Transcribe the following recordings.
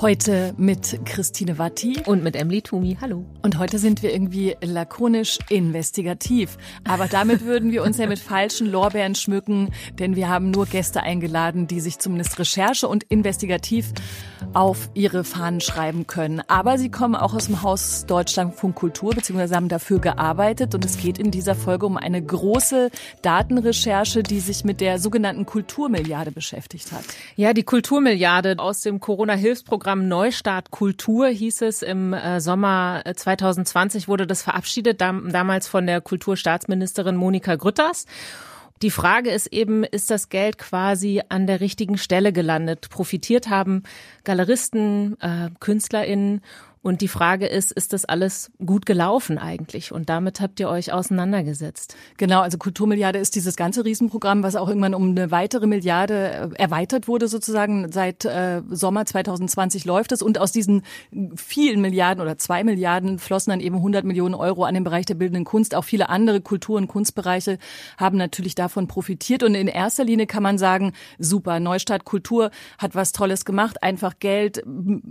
Heute mit Christine Watti. Und mit Emily Tumi. Hallo. Und heute sind wir irgendwie lakonisch investigativ. Aber damit würden wir uns ja mit falschen Lorbeeren schmücken, denn wir haben nur Gäste eingeladen, die sich zumindest Recherche und investigativ auf ihre Fahnen schreiben können. Aber sie kommen auch aus dem Haus Deutschlandfunk Kultur, beziehungsweise haben dafür gearbeitet. Und es geht in dieser Folge um eine große Datenrecherche, die sich mit der sogenannten Kulturmilliarde beschäftigt hat. Ja, die Kulturmilliarde aus dem Corona-Hilfsprogramm Neustart Kultur hieß es im äh, Sommer 2020 äh, wurde das verabschiedet, damals von der Kulturstaatsministerin Monika Grütters. Die Frage ist eben, ist das Geld quasi an der richtigen Stelle gelandet? Profitiert haben Galeristen, äh, KünstlerInnen und die Frage ist, ist das alles gut gelaufen eigentlich? Und damit habt ihr euch auseinandergesetzt. Genau, also Kulturmilliarde ist dieses ganze Riesenprogramm, was auch irgendwann um eine weitere Milliarde äh, erweitert wurde sozusagen. Seit äh, Sommer 2020 läuft es. Und aus diesen vielen Milliarden oder zwei Milliarden flossen dann eben 100 Millionen Euro an den Bereich der bildenden Kunst. Auch viele andere Kultur- und Kunstbereiche haben natürlich davon profitiert. Und in erster Linie kann man sagen, super, Neustart Kultur hat was Tolles gemacht. Einfach Geld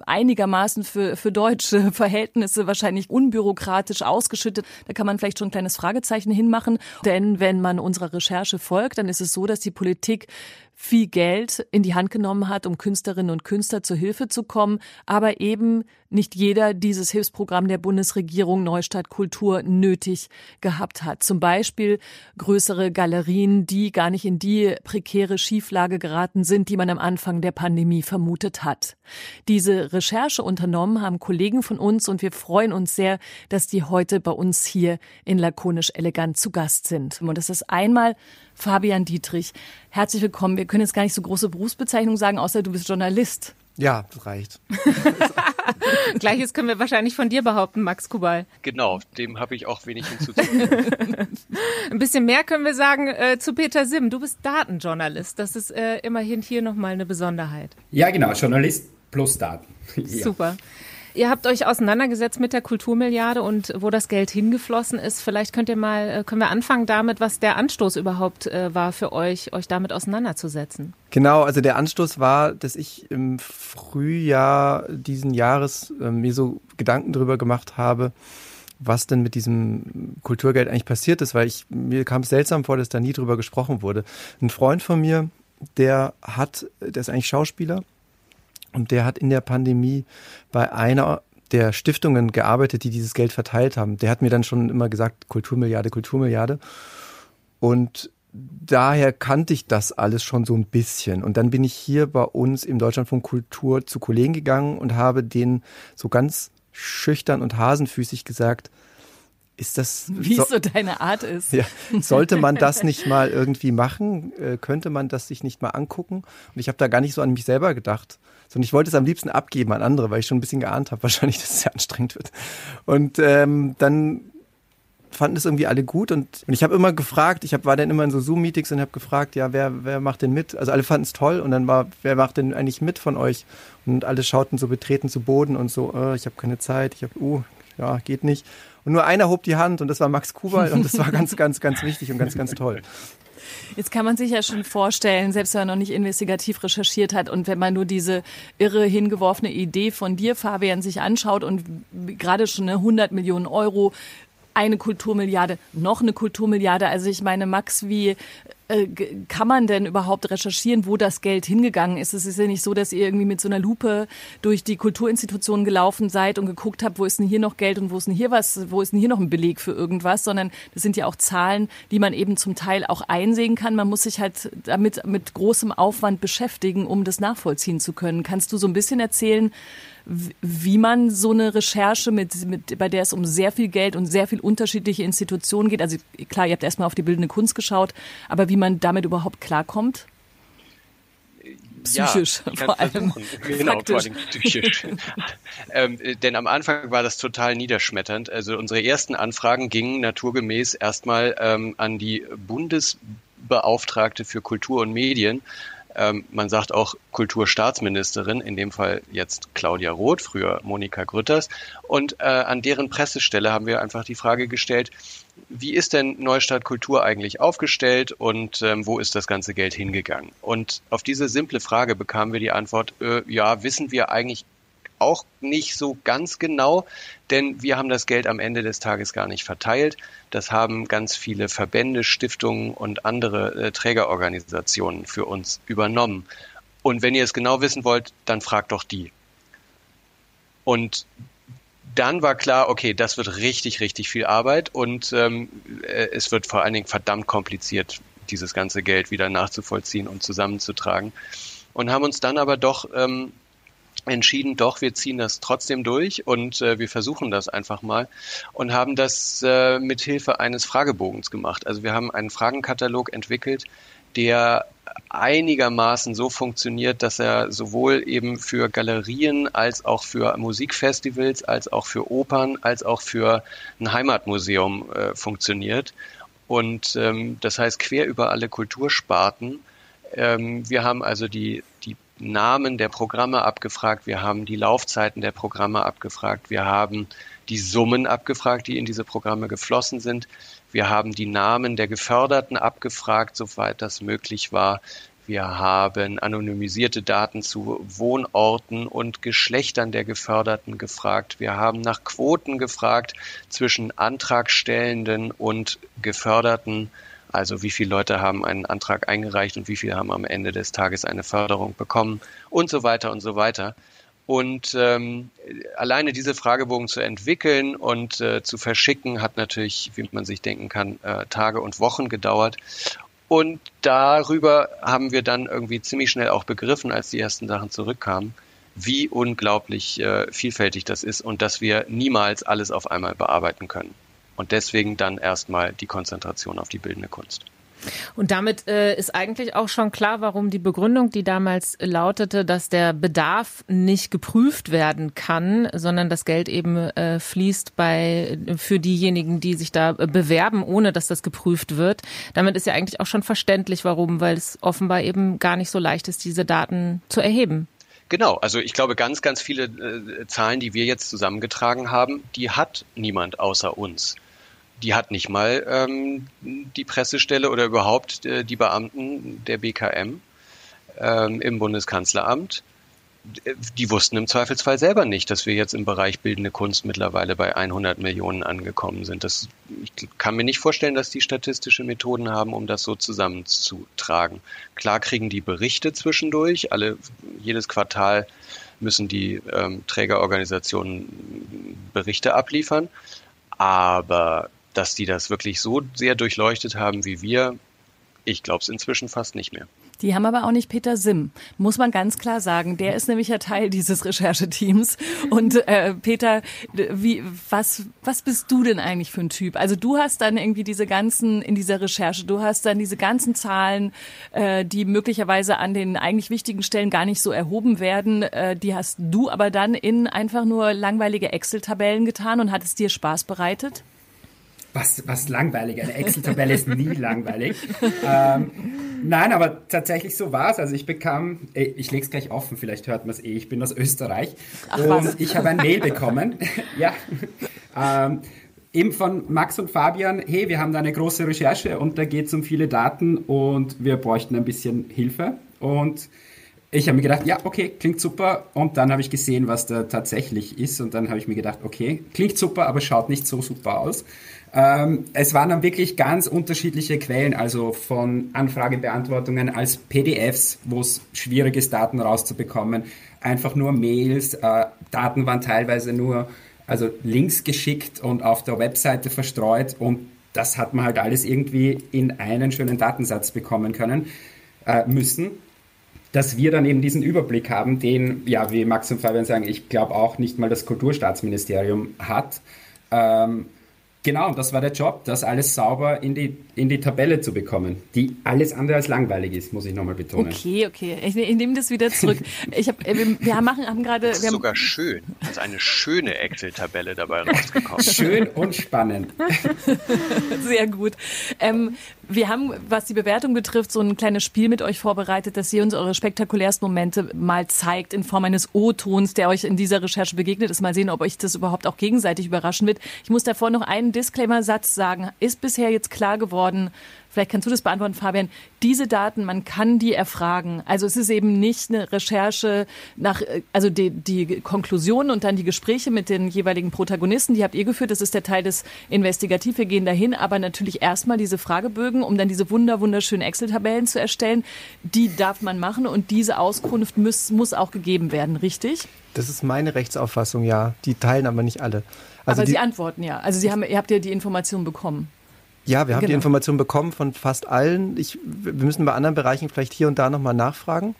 einigermaßen für, für Deutsch deutsche Verhältnisse wahrscheinlich unbürokratisch ausgeschüttet. Da kann man vielleicht schon ein kleines Fragezeichen hinmachen. Denn wenn man unserer Recherche folgt, dann ist es so, dass die Politik viel Geld in die Hand genommen hat, um Künstlerinnen und Künstler zur Hilfe zu kommen, aber eben nicht jeder dieses Hilfsprogramm der Bundesregierung Neustadt Kultur nötig gehabt hat. Zum Beispiel größere Galerien, die gar nicht in die prekäre Schieflage geraten sind, die man am Anfang der Pandemie vermutet hat. Diese Recherche unternommen haben Kollegen von uns und wir freuen uns sehr, dass die heute bei uns hier in Lakonisch Elegant zu Gast sind. Und das ist einmal Fabian Dietrich. Herzlich willkommen. Wir können jetzt gar nicht so große Berufsbezeichnungen sagen, außer du bist Journalist. Ja, das reicht. Gleiches können wir wahrscheinlich von dir behaupten, Max Kubal. Genau, dem habe ich auch wenig hinzuzufügen. Ein bisschen mehr können wir sagen äh, zu Peter Sim. Du bist Datenjournalist. Das ist äh, immerhin hier nochmal eine Besonderheit. Ja, genau, Journalist plus Daten. ja. Super. Ihr habt euch auseinandergesetzt mit der Kulturmilliarde und wo das Geld hingeflossen ist. Vielleicht könnt ihr mal, äh, können wir anfangen damit, was der Anstoß überhaupt äh, war für euch, euch damit auseinanderzusetzen. Genau, also der Anstoß war, dass ich im Frühjahr diesen Jahres äh, mir so Gedanken darüber gemacht habe, was denn mit diesem Kulturgeld eigentlich passiert ist, weil ich, mir kam es seltsam vor, dass da nie drüber gesprochen wurde. Ein Freund von mir, der hat, der ist eigentlich Schauspieler und der hat in der Pandemie bei einer der Stiftungen gearbeitet, die dieses Geld verteilt haben. Der hat mir dann schon immer gesagt, Kulturmilliarde, Kulturmilliarde. Und daher kannte ich das alles schon so ein bisschen. Und dann bin ich hier bei uns im Deutschlandfunk Kultur zu Kollegen gegangen und habe denen so ganz schüchtern und hasenfüßig gesagt, ist das wie so, so deine Art ist. Ja, sollte man das nicht mal irgendwie machen? Äh, könnte man das sich nicht mal angucken? Und ich habe da gar nicht so an mich selber gedacht, sondern ich wollte es am liebsten abgeben an andere, weil ich schon ein bisschen geahnt habe, wahrscheinlich, dass es sehr anstrengend wird. Und ähm, dann fanden es irgendwie alle gut und, und ich habe immer gefragt, ich hab, war dann immer in so Zoom-Meetings und habe gefragt, ja, wer, wer macht denn mit? Also alle fanden es toll und dann war, wer macht denn eigentlich mit von euch? Und alle schauten so betreten zu Boden und so, oh, ich habe keine Zeit, ich habe, uh, ja, geht nicht. Und nur einer hob die Hand und das war Max Kubal und das war ganz, ganz, ganz wichtig und ganz, ganz toll. Jetzt kann man sich ja schon vorstellen, selbst wenn man noch nicht investigativ recherchiert hat und wenn man nur diese irre hingeworfene Idee von dir, Fabian, sich anschaut und gerade schon eine 100 Millionen Euro eine Kulturmilliarde, noch eine Kulturmilliarde. Also ich meine, Max, wie äh, kann man denn überhaupt recherchieren, wo das Geld hingegangen ist? Es ist ja nicht so, dass ihr irgendwie mit so einer Lupe durch die Kulturinstitutionen gelaufen seid und geguckt habt, wo ist denn hier noch Geld und wo ist denn hier was, wo ist denn hier noch ein Beleg für irgendwas, sondern das sind ja auch Zahlen, die man eben zum Teil auch einsehen kann. Man muss sich halt damit mit großem Aufwand beschäftigen, um das nachvollziehen zu können. Kannst du so ein bisschen erzählen, wie man so eine Recherche mit, mit, bei der es um sehr viel Geld und sehr viel unterschiedliche Institutionen geht. Also klar, ihr habt erstmal auf die bildende Kunst geschaut, aber wie man damit überhaupt klarkommt? Psychisch ja, vor allem. Genau, Faktisch. vor allem psychisch. ähm, denn am Anfang war das total niederschmetternd. Also unsere ersten Anfragen gingen naturgemäß erstmal ähm, an die Bundesbeauftragte für Kultur und Medien Ähm, man sagt auch Kulturstaatsministerin, in dem Fall jetzt Claudia Roth, früher Monika Grütters. Und äh, an deren Pressestelle haben wir einfach die Frage gestellt, wie ist denn Neustadt Kultur eigentlich aufgestellt und ähm, wo ist das ganze Geld hingegangen? Und auf diese simple Frage bekamen wir die Antwort, äh, ja, wissen wir eigentlich auch nicht so ganz genau, denn wir haben das Geld am Ende des Tages gar nicht verteilt. Das haben ganz viele Verbände, Stiftungen und andere äh, Trägerorganisationen für uns übernommen. Und wenn ihr es genau wissen wollt, dann fragt doch die. Und dann war klar, okay, das wird richtig, richtig viel Arbeit und ähm, äh, es wird vor allen Dingen verdammt kompliziert, dieses ganze Geld wieder nachzuvollziehen und zusammenzutragen. Und haben uns dann aber doch ähm, entschieden, doch, wir ziehen das trotzdem durch und äh, wir versuchen das einfach mal und haben das äh, mit Hilfe eines Fragebogens gemacht. Also wir haben einen Fragenkatalog entwickelt, der einigermaßen so funktioniert, dass er sowohl eben für Galerien als auch für Musikfestivals, als auch für Opern, als auch für ein Heimatmuseum äh, funktioniert. Und ähm, das heißt quer über alle Kultursparten. Ähm, wir haben also die, die Namen der Programme abgefragt, wir haben die Laufzeiten der Programme abgefragt, wir haben die Summen abgefragt, die in diese Programme geflossen sind. Wir haben die Namen der Geförderten abgefragt, soweit das möglich war. Wir haben anonymisierte Daten zu Wohnorten und Geschlechtern der Geförderten gefragt. Wir haben nach Quoten gefragt zwischen Antragstellenden und Geförderten also wie viele Leute haben einen Antrag eingereicht und wie viele haben am Ende des Tages eine Förderung bekommen und so weiter und so weiter. Und ähm, alleine diese Fragebogen zu entwickeln und äh, zu verschicken, hat natürlich, wie man sich denken kann, äh, Tage und Wochen gedauert. Und darüber haben wir dann irgendwie ziemlich schnell auch begriffen, als die ersten Sachen zurückkamen, wie unglaublich äh, vielfältig das ist und dass wir niemals alles auf einmal bearbeiten können. Und deswegen dann erstmal die Konzentration auf die bildende Kunst. Und damit äh, ist eigentlich auch schon klar, warum die Begründung, die damals lautete, dass der Bedarf nicht geprüft werden kann, sondern das Geld eben äh, fließt bei für diejenigen, die sich da bewerben, ohne dass das geprüft wird. Damit ist ja eigentlich auch schon verständlich, warum, weil es offenbar eben gar nicht so leicht ist, diese Daten zu erheben. Genau, also ich glaube, ganz, ganz viele äh, Zahlen, die wir jetzt zusammengetragen haben, die hat niemand außer uns die hat nicht mal ähm, die Pressestelle oder überhaupt äh, die Beamten der BKM ähm, im Bundeskanzleramt. Die wussten im Zweifelsfall selber nicht, dass wir jetzt im Bereich bildende Kunst mittlerweile bei 100 Millionen angekommen sind. Das, ich kann mir nicht vorstellen, dass die statistische Methoden haben, um das so zusammenzutragen. Klar kriegen die Berichte zwischendurch. Alle, jedes Quartal müssen die ähm, Trägerorganisationen Berichte abliefern. Aber dass die das wirklich so sehr durchleuchtet haben wie wir, ich glaube es inzwischen fast nicht mehr. Die haben aber auch nicht Peter Sim, muss man ganz klar sagen. Der ist nämlich ja Teil dieses Rechercheteams. Und äh, Peter, wie, was, was bist du denn eigentlich für ein Typ? Also du hast dann irgendwie diese ganzen, in dieser Recherche, du hast dann diese ganzen Zahlen, äh, die möglicherweise an den eigentlich wichtigen Stellen gar nicht so erhoben werden, äh, die hast du aber dann in einfach nur langweilige Excel-Tabellen getan und hat es dir Spaß bereitet? Was, was langweilig. Eine Excel-Tabelle ist nie langweilig. Ähm, nein, aber tatsächlich so war es. Also ich bekam, ich lege es gleich offen, vielleicht hört man es eh, ich bin aus Österreich. Ach, und was? ich habe ein Mail bekommen. ja. Ähm, eben von Max und Fabian, hey, wir haben da eine große Recherche und da geht es um viele Daten und wir bräuchten ein bisschen Hilfe. Und ich habe mir gedacht, ja, okay, klingt super. Und dann habe ich gesehen, was da tatsächlich ist. Und dann habe ich mir gedacht, okay, klingt super, aber schaut nicht so super aus. Ähm, es waren dann wirklich ganz unterschiedliche Quellen, also von Anfragebeantwortungen als PDFs, wo es schwierig ist, Daten rauszubekommen, einfach nur Mails, äh, Daten waren teilweise nur also Links geschickt und auf der Webseite verstreut. Und das hat man halt alles irgendwie in einen schönen Datensatz bekommen können äh, müssen. Dass wir dann eben diesen Überblick haben, den, ja, wie Max und Fabian sagen, ich glaube auch nicht mal das Kulturstaatsministerium hat. Ähm, Genau, das war der Job, das alles sauber in die, in die Tabelle zu bekommen, die alles andere als langweilig ist, muss ich nochmal betonen. Okay, okay. Ich, ich nehme das wieder zurück. Ich hab, wir, wir machen, haben gerade. Das ist sogar schön. Das ist eine schöne Excel-Tabelle dabei rausgekommen. Schön und spannend. Sehr gut. Ähm, wir haben, was die Bewertung betrifft, so ein kleines Spiel mit euch vorbereitet, dass ihr uns eure spektakulärsten Momente mal zeigt in Form eines O-Tons, der euch in dieser Recherche begegnet ist. Mal sehen, ob euch das überhaupt auch gegenseitig überraschen wird. Ich muss davor noch einen Disclaimer-Satz sagen. Ist bisher jetzt klar geworden, Vielleicht kannst du das beantworten, Fabian. Diese Daten, man kann die erfragen. Also es ist eben nicht eine Recherche nach, also die, die Konklusionen und dann die Gespräche mit den jeweiligen Protagonisten, die habt ihr geführt. Das ist der Teil des Investigativ. Wir gehen dahin, aber natürlich erstmal diese Fragebögen, um dann diese wunder, wunderschönen Excel-Tabellen zu erstellen. Die darf man machen und diese Auskunft muss, muss auch gegeben werden, richtig? Das ist meine Rechtsauffassung, ja. Die teilen aber nicht alle. Also aber Sie antworten ja. Also Sie haben, ihr habt ja die Information bekommen. Ja, wir haben genau. die Information bekommen von fast allen. Ich, wir müssen bei anderen Bereichen vielleicht hier und da nochmal nachfragen.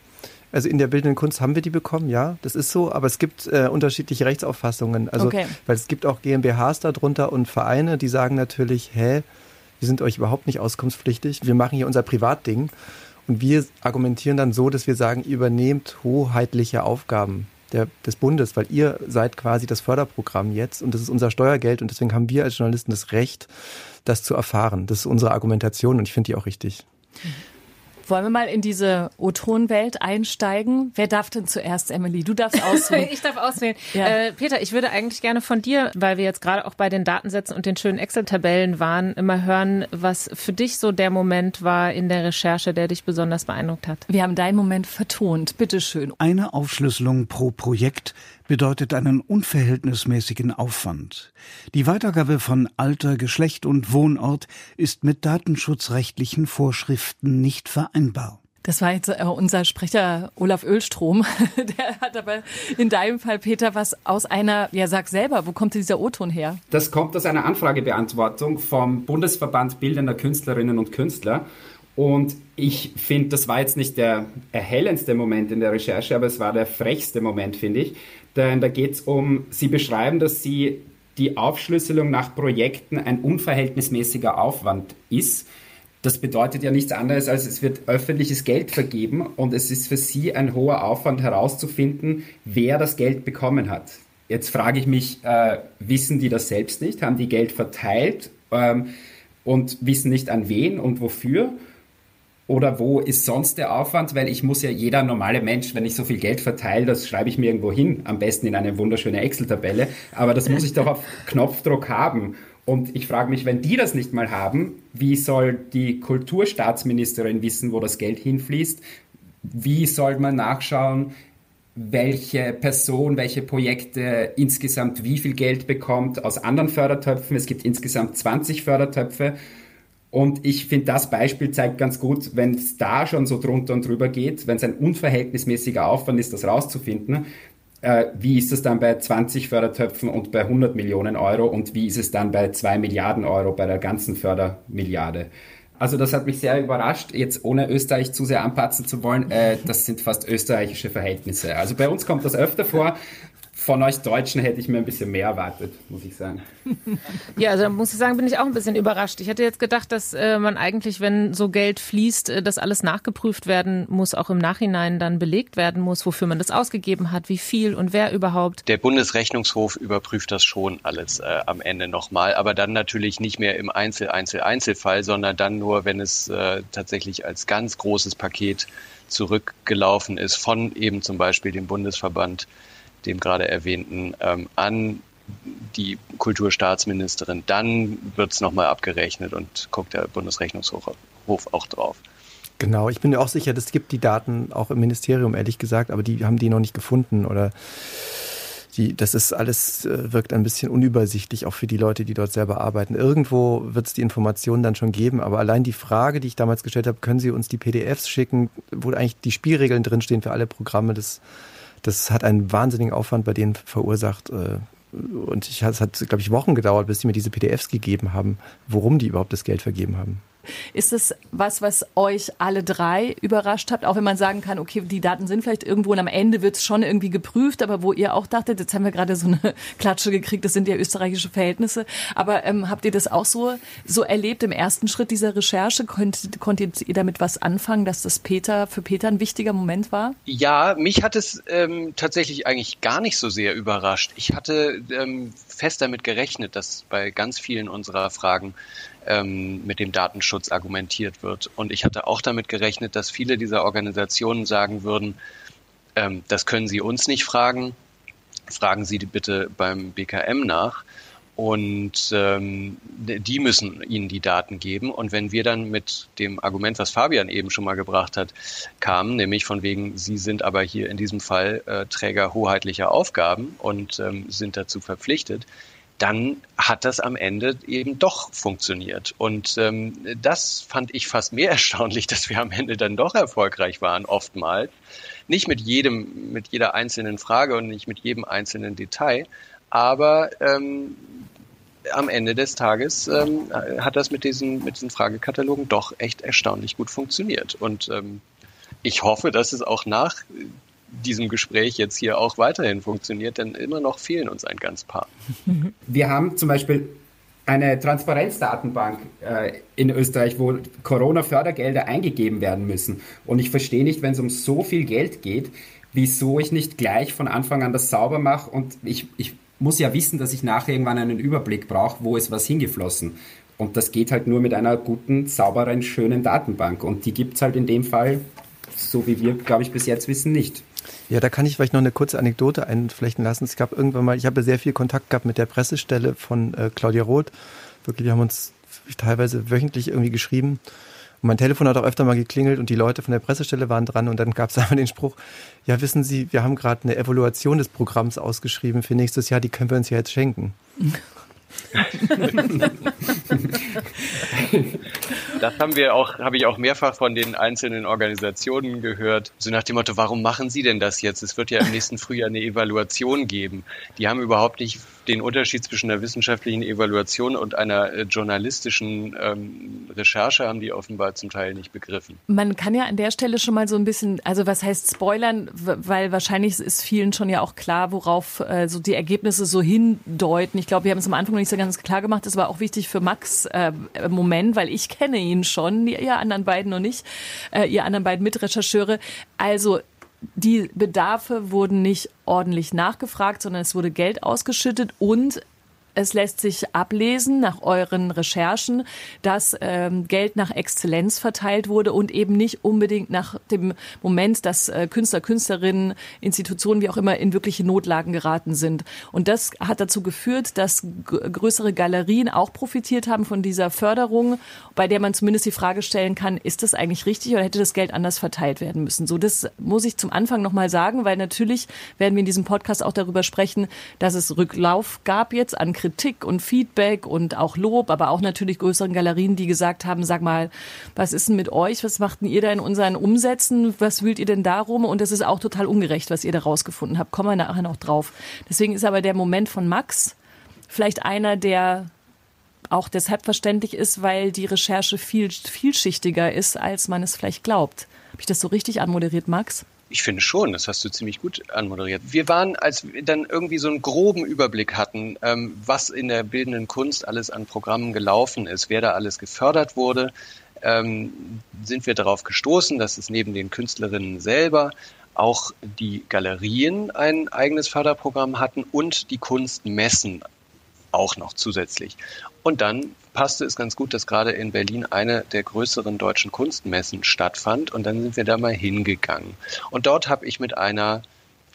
Also in der bildenden Kunst haben wir die bekommen, ja, das ist so, aber es gibt äh, unterschiedliche Rechtsauffassungen. Also, okay. weil es gibt auch GmbHs darunter und Vereine, die sagen natürlich, hä, wir sind euch überhaupt nicht auskunftspflichtig, wir machen hier unser Privatding. Und wir argumentieren dann so, dass wir sagen, ihr übernehmt hoheitliche Aufgaben der, des Bundes, weil ihr seid quasi das Förderprogramm jetzt und das ist unser Steuergeld und deswegen haben wir als Journalisten das Recht, das zu erfahren. Das ist unsere Argumentation und ich finde die auch richtig. Mhm. Wollen wir mal in diese O-Ton-Welt einsteigen? Wer darf denn zuerst, Emily? Du darfst auswählen. ich darf auswählen. Ja. Äh, Peter, ich würde eigentlich gerne von dir, weil wir jetzt gerade auch bei den Datensätzen und den schönen Excel-Tabellen waren, immer hören, was für dich so der Moment war in der Recherche, der dich besonders beeindruckt hat. Wir haben deinen Moment vertont. Bitte schön. Eine Aufschlüsselung pro Projekt bedeutet einen unverhältnismäßigen Aufwand. Die Weitergabe von Alter, Geschlecht und Wohnort ist mit datenschutzrechtlichen Vorschriften nicht vereinbar. Das war jetzt äh, unser Sprecher Olaf Ölstrom. Der hat aber in deinem Fall, Peter, was aus einer, ja sag selber, wo kommt dieser O-Ton her? Das kommt aus einer Anfragebeantwortung vom Bundesverband Bildender Künstlerinnen und Künstler. Und ich finde, das war jetzt nicht der erhellendste Moment in der Recherche, aber es war der frechste Moment, finde ich. Denn da geht es um, Sie beschreiben, dass Sie die Aufschlüsselung nach Projekten ein unverhältnismäßiger Aufwand ist. Das bedeutet ja nichts anderes, als es wird öffentliches Geld vergeben und es ist für Sie ein hoher Aufwand herauszufinden, wer das Geld bekommen hat. Jetzt frage ich mich, äh, wissen die das selbst nicht? Haben die Geld verteilt ähm, und wissen nicht an wen und wofür? Oder wo ist sonst der Aufwand? Weil ich muss ja jeder normale Mensch, wenn ich so viel Geld verteile, das schreibe ich mir irgendwo hin, am besten in eine wunderschöne Excel-Tabelle. Aber das muss ich doch auf Knopfdruck haben. Und ich frage mich, wenn die das nicht mal haben, wie soll die Kulturstaatsministerin wissen, wo das Geld hinfließt? Wie soll man nachschauen, welche Person, welche Projekte insgesamt wie viel Geld bekommt aus anderen Fördertöpfen? Es gibt insgesamt 20 Fördertöpfe. Und ich finde, das Beispiel zeigt ganz gut, wenn es da schon so drunter und drüber geht, wenn es ein unverhältnismäßiger Aufwand ist, das rauszufinden, äh, wie ist es dann bei 20 Fördertöpfen und bei 100 Millionen Euro und wie ist es dann bei 2 Milliarden Euro bei der ganzen Fördermilliarde? Also das hat mich sehr überrascht, jetzt ohne Österreich zu sehr anpatzen zu wollen. Äh, das sind fast österreichische Verhältnisse. Also bei uns kommt das öfter vor von euch Deutschen hätte ich mir ein bisschen mehr erwartet, muss ich sagen. Ja, also muss ich sagen, bin ich auch ein bisschen überrascht. Ich hätte jetzt gedacht, dass äh, man eigentlich, wenn so Geld fließt, äh, dass alles nachgeprüft werden muss, auch im Nachhinein dann belegt werden muss, wofür man das ausgegeben hat, wie viel und wer überhaupt. Der Bundesrechnungshof überprüft das schon alles äh, am Ende nochmal, aber dann natürlich nicht mehr im Einzel, Einzel, Einzelfall, sondern dann nur, wenn es äh, tatsächlich als ganz großes Paket zurückgelaufen ist von eben zum Beispiel dem Bundesverband dem gerade erwähnten, ähm, an die Kulturstaatsministerin. Dann wird es nochmal abgerechnet und guckt der Bundesrechnungshof auch drauf. Genau, ich bin mir auch sicher, es gibt die Daten auch im Ministerium, ehrlich gesagt, aber die haben die noch nicht gefunden oder die, das ist alles, äh, wirkt ein bisschen unübersichtlich, auch für die Leute, die dort selber arbeiten. Irgendwo wird es die Informationen dann schon geben, aber allein die Frage, die ich damals gestellt habe, können Sie uns die PDFs schicken, wo eigentlich die Spielregeln drinstehen für alle Programme, das das hat einen wahnsinnigen Aufwand bei denen verursacht. Äh, und ich, es hat, glaube ich, Wochen gedauert, bis die mir diese PDFs gegeben haben, worum die überhaupt das Geld vergeben haben. Ist es was, was euch alle drei überrascht habt? Auch wenn man sagen kann, okay, die Daten sind vielleicht irgendwo und am Ende wird es schon irgendwie geprüft, aber wo ihr auch dachtet, jetzt haben wir gerade so eine Klatsche gekriegt, das sind ja österreichische Verhältnisse. Aber ähm, habt ihr das auch so, so erlebt im ersten Schritt dieser Recherche? Konntet, konntet ihr damit was anfangen, dass das Peter für Peter ein wichtiger Moment war? Ja, mich hat es ähm, tatsächlich eigentlich gar nicht so sehr überrascht. Ich hatte ähm, fest damit gerechnet, dass bei ganz vielen unserer Fragen ähm, mit dem Datenschutz argumentiert wird. Und ich hatte auch damit gerechnet, dass viele dieser Organisationen sagen würden, ähm, das können Sie uns nicht fragen, fragen Sie bitte beim BKM nach. Und ähm, die müssen ihnen die Daten geben. Und wenn wir dann mit dem Argument, was Fabian eben schon mal gebracht hat, kamen, nämlich von wegen, sie sind aber hier in diesem Fall äh, Träger hoheitlicher Aufgaben und ähm, sind dazu verpflichtet, dann hat das am Ende eben doch funktioniert. Und ähm, das fand ich fast mehr erstaunlich, dass wir am Ende dann doch erfolgreich waren, oftmals. Nicht mit jedem, mit jeder einzelnen Frage und nicht mit jedem einzelnen Detail, aber ähm, am Ende des Tages ähm, hat das mit diesen, mit diesen Fragekatalogen doch echt erstaunlich gut funktioniert. Und ähm, ich hoffe, dass es auch nach diesem Gespräch jetzt hier auch weiterhin funktioniert, denn immer noch fehlen uns ein ganz paar. Wir haben zum Beispiel eine Transparenzdatenbank äh, in Österreich, wo Corona-Fördergelder eingegeben werden müssen. Und ich verstehe nicht, wenn es um so viel Geld geht, wieso ich nicht gleich von Anfang an das sauber mache und ich, ich muss ja wissen, dass ich nachher irgendwann einen Überblick brauche, wo ist was hingeflossen. Und das geht halt nur mit einer guten, sauberen, schönen Datenbank. Und die gibt es halt in dem Fall, so wie wir, glaube ich, bis jetzt wissen, nicht. Ja, da kann ich vielleicht noch eine kurze Anekdote einflechten lassen. Es gab irgendwann mal, ich habe sehr viel Kontakt gehabt mit der Pressestelle von äh, Claudia Roth. Wirklich, wir haben uns teilweise wöchentlich irgendwie geschrieben. Und mein Telefon hat auch öfter mal geklingelt und die Leute von der Pressestelle waren dran und dann gab es einmal den Spruch, ja wissen Sie, wir haben gerade eine Evaluation des Programms ausgeschrieben für nächstes Jahr, die können wir uns ja jetzt schenken. das haben wir auch, habe ich auch mehrfach von den einzelnen Organisationen gehört. So nach dem Motto, warum machen Sie denn das jetzt? Es wird ja im nächsten Frühjahr eine Evaluation geben. Die haben überhaupt nicht den Unterschied zwischen einer wissenschaftlichen Evaluation und einer äh, journalistischen ähm, Recherche haben die offenbar zum Teil nicht begriffen. Man kann ja an der Stelle schon mal so ein bisschen, also was heißt spoilern, weil wahrscheinlich ist vielen schon ja auch klar, worauf äh, so die Ergebnisse so hindeuten. Ich glaube, wir haben es am Anfang noch nicht so ganz klar gemacht. Das war auch wichtig für Max äh, Moment, weil ich kenne ihn schon, ihr anderen beiden noch nicht, äh, ihr anderen beiden Mitrechercheure. Also die Bedarfe wurden nicht ordentlich nachgefragt, sondern es wurde Geld ausgeschüttet und es lässt sich ablesen nach euren Recherchen, dass ähm, Geld nach Exzellenz verteilt wurde und eben nicht unbedingt nach dem Moment, dass äh, Künstler, Künstlerinnen, Institutionen, wie auch immer, in wirkliche Notlagen geraten sind. Und das hat dazu geführt, dass größere Galerien auch profitiert haben von dieser Förderung, bei der man zumindest die Frage stellen kann, ist das eigentlich richtig oder hätte das Geld anders verteilt werden müssen? So, das muss ich zum Anfang nochmal sagen, weil natürlich werden wir in diesem Podcast auch darüber sprechen, dass es Rücklauf gab jetzt an Kritik Kritik und Feedback und auch Lob, aber auch natürlich größeren Galerien, die gesagt haben, sag mal, was ist denn mit euch? Was machten ihr da in unseren Umsätzen? Was wühlt ihr denn darum? Und das ist auch total ungerecht, was ihr da rausgefunden habt. Kommen wir nachher noch drauf. Deswegen ist aber der Moment von Max vielleicht einer, der auch deshalb verständlich ist, weil die Recherche viel vielschichtiger ist, als man es vielleicht glaubt. Habe ich das so richtig anmoderiert, Max? Ich finde schon, das hast du ziemlich gut anmoderiert. Wir waren, als wir dann irgendwie so einen groben Überblick hatten, ähm, was in der bildenden Kunst alles an Programmen gelaufen ist, wer da alles gefördert wurde, ähm, sind wir darauf gestoßen, dass es neben den Künstlerinnen selber auch die Galerien ein eigenes Förderprogramm hatten und die Kunstmessen auch noch zusätzlich. Und dann passte es ganz gut, dass gerade in Berlin eine der größeren deutschen Kunstmessen stattfand. Und dann sind wir da mal hingegangen. Und dort habe ich mit einer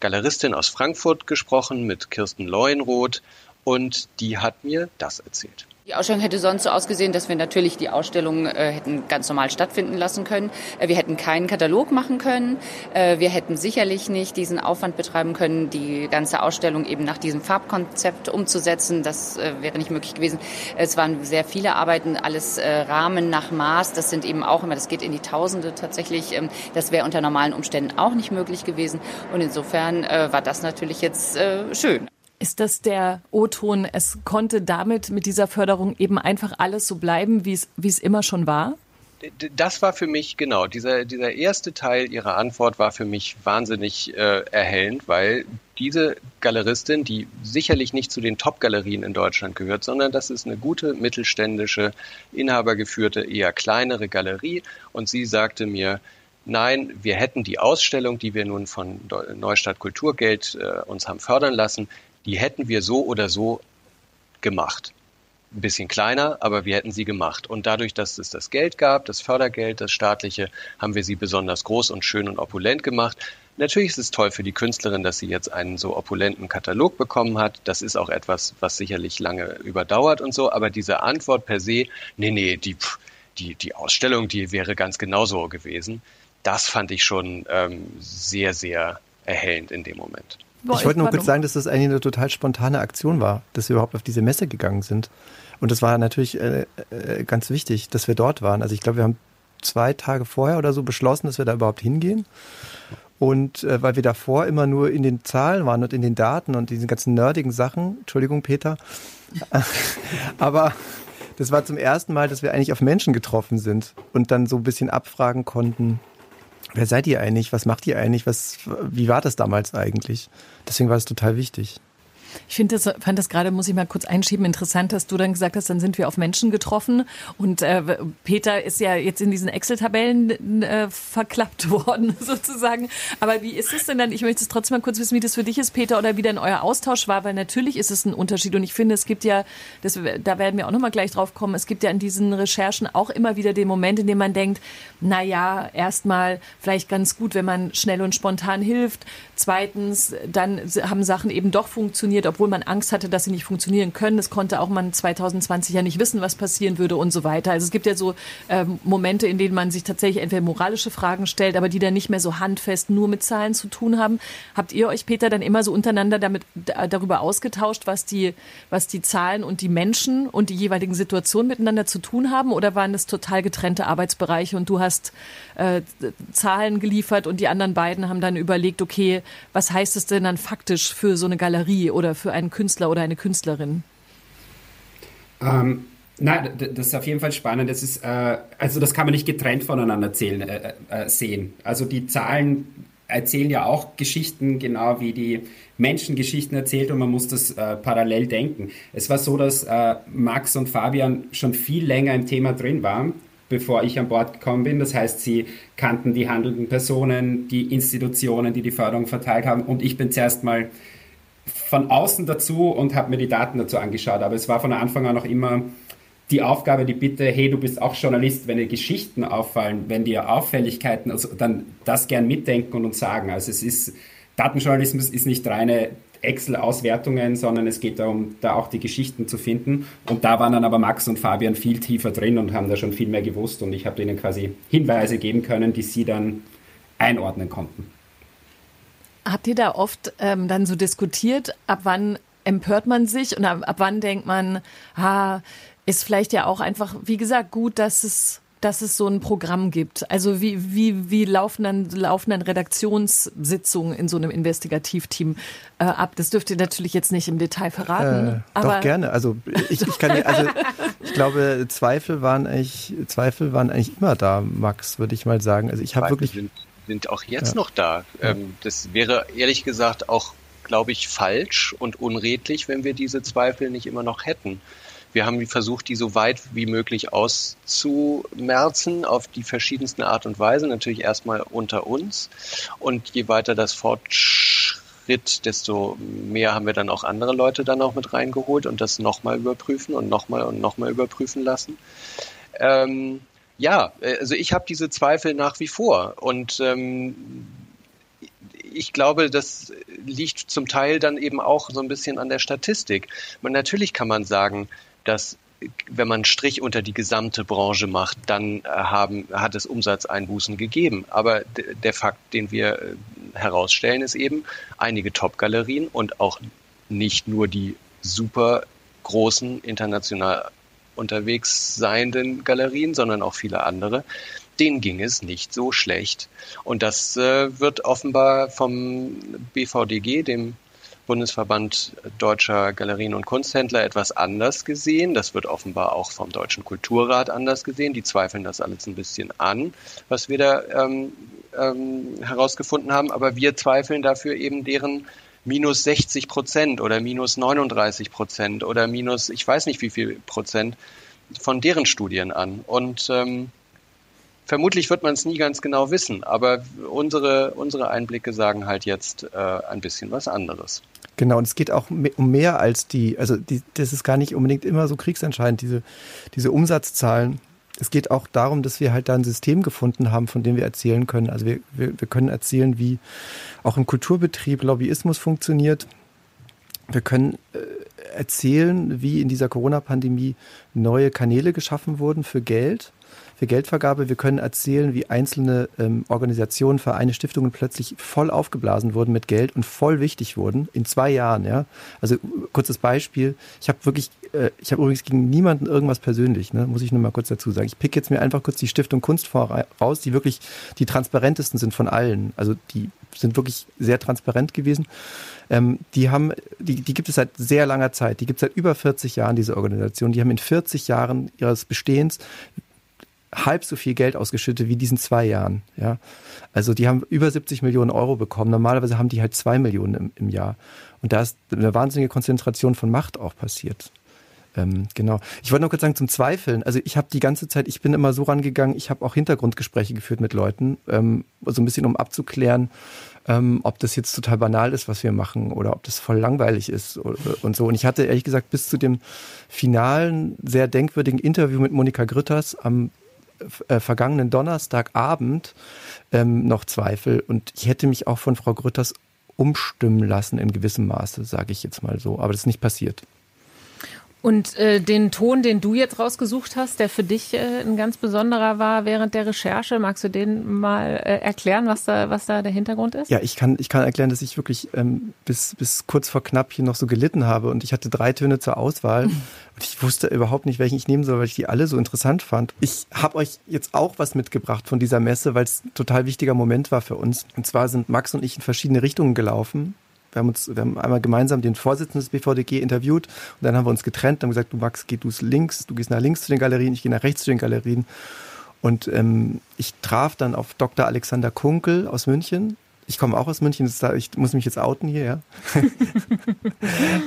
Galeristin aus Frankfurt gesprochen, mit Kirsten Leuenroth. Und die hat mir das erzählt. Die Ausstellung hätte sonst so ausgesehen, dass wir natürlich die Ausstellung äh, hätten ganz normal stattfinden lassen können. Äh, wir hätten keinen Katalog machen können. Äh, wir hätten sicherlich nicht diesen Aufwand betreiben können, die ganze Ausstellung eben nach diesem Farbkonzept umzusetzen. Das äh, wäre nicht möglich gewesen. Es waren sehr viele Arbeiten, alles äh, Rahmen nach Maß. Das sind eben auch immer, das geht in die Tausende tatsächlich. Ähm, das wäre unter normalen Umständen auch nicht möglich gewesen. Und insofern äh, war das natürlich jetzt schön. Ist das der O-Ton? Es konnte damit mit dieser Förderung eben einfach alles so bleiben, wie es, immer schon war? das war für mich, genau, dieser, dieser erste Teil ihrer Antwort war für mich wahnsinnig äh, erhellend, weil diese Galeristin, die sicherlich nicht zu den Top-Galerien in Deutschland gehört, sondern das ist eine gute mittelständische, inhabergeführte, eher kleinere Galerie. Und sie sagte mir, nein, wir hätten die Ausstellung, die wir nun von Neustadt Kulturgeld äh, uns haben fördern lassen, die hätten wir so oder so gemacht ein bisschen kleiner, aber wir hätten sie gemacht. Und dadurch, dass es das Geld gab, das Fördergeld, das staatliche, haben wir sie besonders groß und schön und opulent gemacht. Natürlich ist es toll für die Künstlerin, dass sie jetzt einen so opulenten Katalog bekommen hat. Das ist auch etwas, was sicherlich lange überdauert und so. Aber diese Antwort per se, nee, nee, die, die, die Ausstellung, die wäre ganz genauso gewesen. Das fand ich schon ähm, sehr, sehr erhellend in dem Moment. Ich wollte nur kurz sagen, dass das eigentlich eine total spontane Aktion war, dass wir überhaupt auf diese Messe gegangen sind. Und das war natürlich äh, äh, ganz wichtig, dass wir dort waren. Also ich glaube, wir haben zwei Tage vorher oder so beschlossen, dass wir da überhaupt hingehen. Und äh, weil wir davor immer nur in den Zahlen waren und in den Daten und diesen ganzen nerdigen Sachen, Entschuldigung, Peter, aber das war zum ersten Mal, dass wir eigentlich auf Menschen getroffen sind und dann so ein bisschen abfragen konnten, wer seid ihr eigentlich, was macht ihr eigentlich, was, wie war das damals eigentlich? Deswegen war es total wichtig. Ich finde das, fand das gerade, muss ich mal kurz einschieben, interessant, dass du dann gesagt hast, dann sind wir auf Menschen getroffen. Und äh, Peter ist ja jetzt in diesen Excel-Tabellen äh, verklappt worden, sozusagen. Aber wie ist es denn dann? Ich möchte es trotzdem mal kurz wissen, wie das für dich ist, Peter, oder wie denn euer Austausch war, weil natürlich ist es ein Unterschied. Und ich finde, es gibt ja, das, da werden wir auch nochmal gleich drauf kommen, es gibt ja in diesen Recherchen auch immer wieder den Moment, in dem man denkt, na ja, erstmal vielleicht ganz gut, wenn man schnell und spontan hilft. Zweitens, dann haben Sachen eben doch funktioniert, obwohl man Angst hatte, dass sie nicht funktionieren können. Es konnte auch man 2020 ja nicht wissen, was passieren würde und so weiter. Also es gibt ja so ähm, Momente, in denen man sich tatsächlich entweder moralische Fragen stellt, aber die dann nicht mehr so handfest nur mit Zahlen zu tun haben. Habt ihr euch, Peter, dann immer so untereinander damit darüber ausgetauscht, was die, was die Zahlen und die Menschen und die jeweiligen Situationen miteinander zu tun haben? Oder waren das total getrennte Arbeitsbereiche und du hast äh, Zahlen geliefert und die anderen beiden haben dann überlegt, okay, was heißt es denn dann faktisch für so eine Galerie oder für einen Künstler oder eine Künstlerin? Ähm, nein, das ist auf jeden Fall spannend. Das ist, äh, also das kann man nicht getrennt voneinander zählen, äh, äh, sehen. Also die Zahlen erzählen ja auch Geschichten, genau wie die Menschen Geschichten erzählt und man muss das äh, parallel denken. Es war so, dass äh, Max und Fabian schon viel länger im Thema drin waren bevor ich an Bord gekommen bin. Das heißt, sie kannten die handelnden Personen, die Institutionen, die die Förderung verteilt haben. Und ich bin zuerst mal von außen dazu und habe mir die Daten dazu angeschaut. Aber es war von Anfang an auch immer die Aufgabe, die Bitte, hey, du bist auch Journalist, wenn dir Geschichten auffallen, wenn dir Auffälligkeiten, also dann das gern mitdenken und uns sagen. Also es ist, Datenjournalismus ist nicht reine Excel-Auswertungen, sondern es geht darum, da auch die Geschichten zu finden. Und da waren dann aber Max und Fabian viel tiefer drin und haben da schon viel mehr gewusst. Und ich habe ihnen quasi Hinweise geben können, die sie dann einordnen konnten. Habt ihr da oft ähm, dann so diskutiert, ab wann empört man sich und ab, ab wann denkt man, ah, ist vielleicht ja auch einfach, wie gesagt, gut, dass es dass es so ein Programm gibt? Also wie, wie, wie laufen, dann, laufen dann Redaktionssitzungen in so einem Investigativteam äh, ab? Das dürft ihr natürlich jetzt nicht im Detail verraten. Äh, aber doch gerne. Also ich, ich kann also ich glaube, Zweifel waren eigentlich, Zweifel waren eigentlich immer da, Max, würde ich mal sagen. Also ich habe wirklich. Sind, sind auch jetzt ja. noch da. Ähm, das wäre ehrlich gesagt auch, glaube ich, falsch und unredlich, wenn wir diese Zweifel nicht immer noch hätten. Wir haben versucht, die so weit wie möglich auszumerzen auf die verschiedensten Art und Weise. Natürlich erstmal unter uns. Und je weiter das fortschritt, desto mehr haben wir dann auch andere Leute dann auch mit reingeholt und das nochmal überprüfen und nochmal und nochmal überprüfen lassen. Ähm, ja, also ich habe diese Zweifel nach wie vor und ähm, ich glaube, das liegt zum Teil dann eben auch so ein bisschen an der Statistik. Man, natürlich kann man sagen, dass wenn man einen Strich unter die gesamte Branche macht, dann äh, haben, hat es Umsatzeinbußen gegeben. Aber der Fakt, den wir äh, herausstellen, ist eben, einige Top-Galerien und auch nicht nur die super großen international unterwegs seienden Galerien, sondern auch viele andere, denen ging es nicht so schlecht. Und das äh, wird offenbar vom BVDG, dem Bundesverband Deutscher Galerien und Kunsthändler etwas anders gesehen. Das wird offenbar auch vom Deutschen Kulturrat anders gesehen. Die zweifeln das alles ein bisschen an, was wir da ähm, ähm, herausgefunden haben. Aber wir zweifeln dafür eben deren minus 60 Prozent oder minus 39 Prozent oder minus, ich weiß nicht wie viel Prozent von deren Studien an. Und ähm, vermutlich wird man es nie ganz genau wissen, aber unsere, unsere Einblicke sagen halt jetzt äh, ein bisschen was anderes. Genau, und es geht auch um mehr als die, also die, das ist gar nicht unbedingt immer so kriegsentscheidend, diese, diese Umsatzzahlen. Es geht auch darum, dass wir halt da ein System gefunden haben, von dem wir erzählen können. Also wir, wir, wir können erzählen, wie auch im Kulturbetrieb Lobbyismus funktioniert. Wir können äh, erzählen, wie in dieser Corona-Pandemie neue Kanäle geschaffen wurden für Geld für Geldvergabe. Wir können erzählen, wie einzelne ähm, Organisationen, Vereine, Stiftungen plötzlich voll aufgeblasen wurden mit Geld und voll wichtig wurden in zwei Jahren. Ja, also kurzes Beispiel. Ich habe wirklich, äh, ich habe übrigens gegen niemanden irgendwas persönlich. Ne? Muss ich nur mal kurz dazu sagen. Ich pick jetzt mir einfach kurz die Stiftung Kunstfonds raus, die wirklich die transparentesten sind von allen. Also die sind wirklich sehr transparent gewesen. Ähm, die haben, die, die gibt es seit sehr langer Zeit. Die gibt es seit über 40 Jahren, diese Organisation. Die haben in 40 Jahren ihres Bestehens halb so viel Geld ausgeschüttet wie diesen zwei Jahren. Ja, also die haben über 70 Millionen Euro bekommen. Normalerweise haben die halt zwei Millionen im, im Jahr. Und da ist eine wahnsinnige Konzentration von Macht auch passiert. Ähm, genau. Ich wollte noch kurz sagen zum Zweifeln. Also ich habe die ganze Zeit, ich bin immer so rangegangen, ich habe auch Hintergrundgespräche geführt mit Leuten, ähm, so ein bisschen um abzuklären, ähm, ob das jetzt total banal ist, was wir machen, oder ob das voll langweilig ist und so. Und ich hatte ehrlich gesagt bis zu dem finalen, sehr denkwürdigen Interview mit Monika Grütters am äh, vergangenen Donnerstagabend ähm, noch Zweifel und ich hätte mich auch von Frau Grütters umstimmen lassen in gewissem Maße, sage ich jetzt mal so. Aber das ist nicht passiert. Und äh, den Ton, den du jetzt rausgesucht hast, der für dich äh, ein ganz besonderer war während der Recherche, magst du den mal äh, erklären, was da, was da der Hintergrund ist? Ja, ich kann, ich kann erklären, dass ich wirklich ähm, bis, bis kurz vor knapp hier noch so gelitten habe und ich hatte drei Töne zur Auswahl und ich wusste überhaupt nicht, welchen ich nehmen soll, weil ich die alle so interessant fand. Ich habe euch jetzt auch was mitgebracht von dieser Messe, weil es ein total wichtiger Moment war für uns. Und zwar sind Max und ich in verschiedene Richtungen gelaufen wir haben uns, wir haben einmal gemeinsam den Vorsitzenden des BVDG interviewt und dann haben wir uns getrennt und haben gesagt, du Max, geh du links, du gehst nach links zu den Galerien, ich gehe nach rechts zu den Galerien. Und ähm, ich traf dann auf Dr. Alexander Kunkel aus München. Ich komme auch aus München, ich muss mich jetzt outen hier, ja.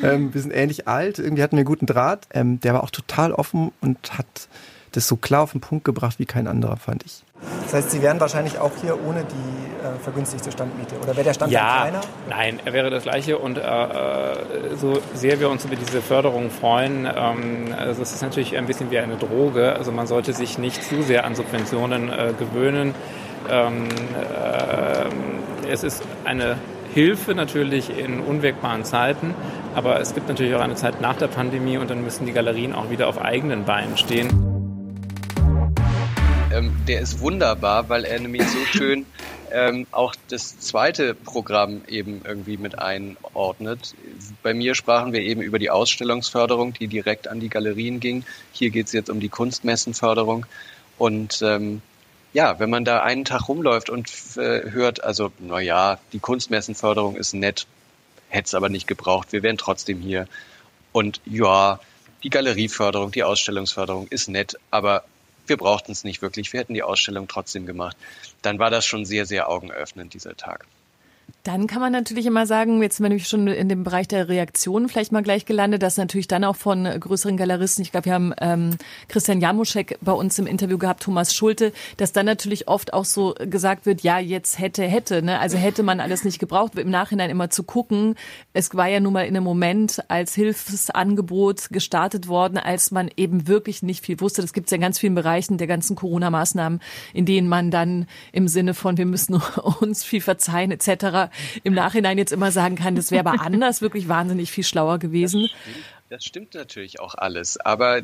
ähm, wir sind ähnlich alt, irgendwie hatten wir einen guten Draht. Ähm, der war auch total offen und hat das so klar auf den Punkt gebracht wie kein anderer, fand ich. Das heißt, Sie wären wahrscheinlich auch hier ohne die äh, vergünstigte Standmiete? Oder wäre der Stand ja, kleiner? Nein, er wäre das gleiche. Und äh, äh, so sehr wir uns über diese Förderung freuen, ähm, also es ist natürlich ein bisschen wie eine Droge. Also man sollte sich nicht zu sehr an Subventionen äh, gewöhnen. Ähm, äh, es ist eine Hilfe natürlich in unwägbaren Zeiten, aber es gibt natürlich auch eine Zeit nach der Pandemie und dann müssen die Galerien auch wieder auf eigenen Beinen stehen ähm, der ist wunderbar, weil er nämlich so schön ähm, auch das zweite Programm eben irgendwie mit einordnet. Bei mir sprachen wir eben über die Ausstellungsförderung, die direkt an die Galerien ging. Hier geht es jetzt um die Kunstmessenförderung. Und ähm, ja, wenn man da einen Tag rumläuft und äh, hört, also, naja, die Kunstmessenförderung ist nett, hätte es aber nicht gebraucht, wir wären trotzdem hier. Und ja, die Galerieförderung, die Ausstellungsförderung ist nett, aber wir brauchten es nicht wirklich, wir hätten die Ausstellung trotzdem gemacht. Dann war das schon sehr, sehr augenöffnend, dieser Tag. Dann kann man natürlich immer sagen, jetzt wir nämlich schon in dem Bereich der Reaktionen vielleicht mal gleich gelandet, dass natürlich dann auch von größeren Galeristen, ich glaube, wir haben ähm, Christian Jamuschek bei uns im Interview gehabt, Thomas Schulte, dass dann natürlich oft auch so gesagt wird, ja, jetzt hätte, hätte, ne? also hätte man alles nicht gebraucht, im Nachhinein immer zu gucken. Es war ja nun mal in einem Moment als Hilfsangebot gestartet worden, als man eben wirklich nicht viel wusste. Das gibt es ja in ganz vielen Bereichen der ganzen Corona-Maßnahmen, in denen man dann im Sinne von, wir müssen uns viel verzeihen etc., im Nachhinein jetzt immer sagen kann, das wäre aber anders wirklich wahnsinnig viel schlauer gewesen. Das stimmt, natürlich auch alles. Aber äh,